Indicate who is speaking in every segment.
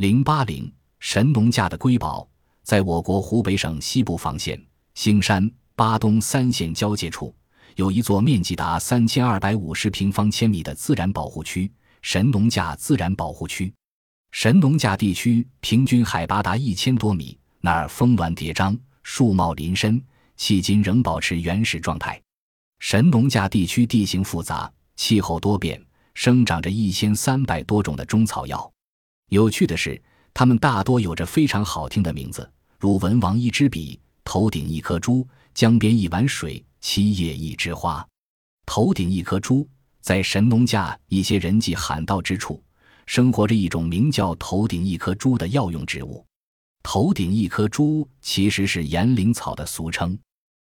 Speaker 1: 零八零神农架的瑰宝，在我国湖北省西部防线兴山巴东三县交界处，有一座面积达三千二百五十平方千米的自然保护区——神农架自然保护区。神农架地区平均海拔达一千多米，那儿峰峦叠嶂，树茂林深，迄今仍保持原始状态。神农架地区地形复杂，气候多变，生长着一千三百多种的中草药。有趣的是，它们大多有着非常好听的名字，如“文王一支笔”“头顶一颗珠”“江边一碗水”“七叶一枝花”。头顶一颗珠，在神农架一些人迹罕到之处。生活着一种名叫“头顶一颗珠”的药用植物，头顶一颗珠其实是岩灵草的俗称。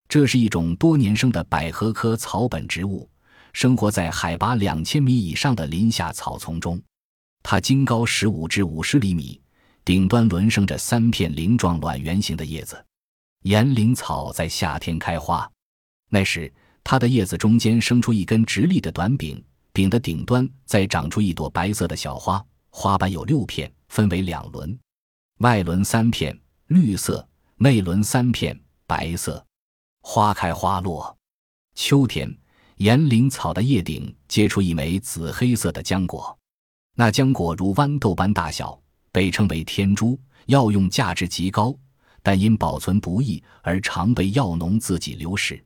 Speaker 1: 这是一种多年生的百合科草本植物，生活在海拔两千米以上的林下草丛中。它茎高十五至五十厘米，顶端轮生着三片鳞状卵圆形的叶子。岩灵草在夏天开花，那时它的叶子中间生出一根直立的短柄。柄的顶端再长出一朵白色的小花，花瓣有六片，分为两轮，外轮三片绿色，内轮三片白色。花开花落，秋天，岩灵草的叶顶结出一枚紫黑色的浆果，那浆果如豌豆般大小，被称为天珠，药用价值极高，但因保存不易而常被药农自己流失。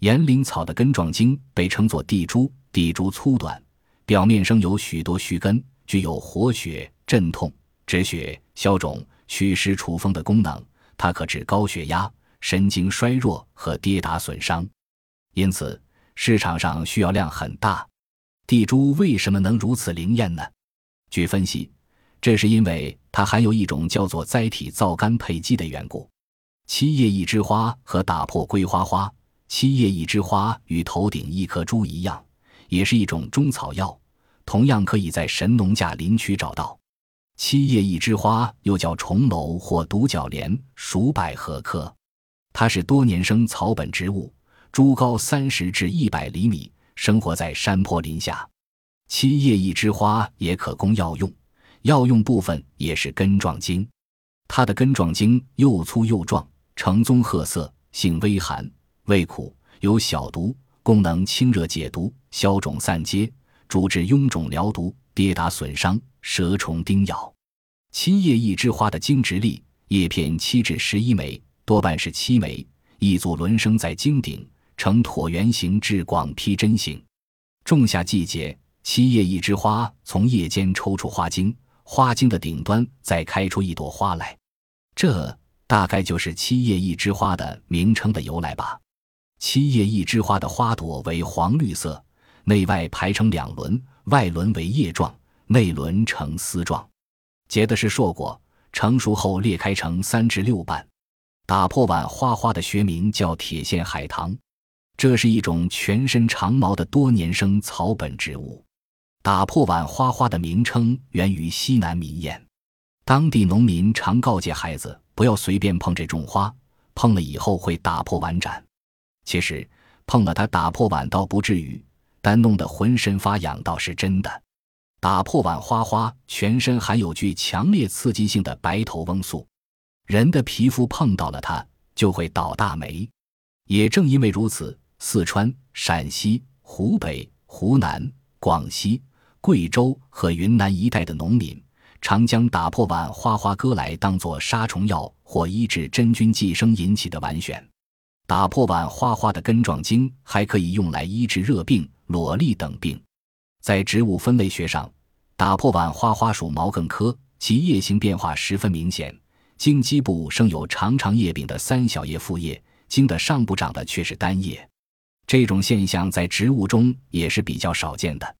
Speaker 1: 岩灵草的根状茎被称作地珠。地珠粗短，表面生有许多须根，具有活血、镇痛、止血、消肿、祛湿除风的功能。它可治高血压、神经衰弱和跌打损伤，因此市场上需要量很大。地珠为什么能如此灵验呢？据分析，这是因为它含有一种叫做甾体皂苷配基的缘故。七叶一枝花和打破桂花花，七叶一枝花与头顶一颗珠一样。也是一种中草药，同样可以在神农架林区找到。七叶一枝花又叫重楼或独角莲，属百合科。它是多年生草本植物，株高三十至一百厘米，生活在山坡林下。七叶一枝花也可供药用，药用部分也是根状茎。它的根状茎又粗又壮，呈棕褐色，性微寒，味苦，有小毒。功能清热解毒、消肿散结，主治臃肿疗毒、跌打损伤、蛇虫叮咬。七叶一枝花的茎直立，叶片七至十一枚，多半是七枚，一组轮生在茎顶，呈椭圆形至广披针形。仲夏季节，七叶一枝花从叶间抽出花茎，花茎的顶端再开出一朵花来，这大概就是七叶一枝花的名称的由来吧。七叶一枝花的花朵为黄绿色，内外排成两轮，外轮为叶状，内轮呈丝状，结的是硕果，成熟后裂开成三至六瓣。打破碗花花的学名叫铁线海棠，这是一种全身长毛的多年生草本植物。打破碗花花的名称源于西南民谚，当地农民常告诫孩子不要随便碰这种花，碰了以后会打破碗盏。其实碰了它打破碗倒不至于，但弄得浑身发痒倒是真的。打破碗花花全身含有具强烈刺激性的白头翁素，人的皮肤碰到了它就会倒大霉。也正因为如此，四川、陕西、湖北、湖南、广西、贵州和云南一带的农民常将打破碗花花割来当做杀虫药或医治真菌寄生引起的顽癣。打破碗花花的根状茎还可以用来医治热病、裸痢等病。在植物分类学上，打破碗花花属毛茛科，其叶形变化十分明显。茎基部生有长长叶柄的三小叶复叶，茎的上部长的却是单叶。这种现象在植物中也是比较少见的。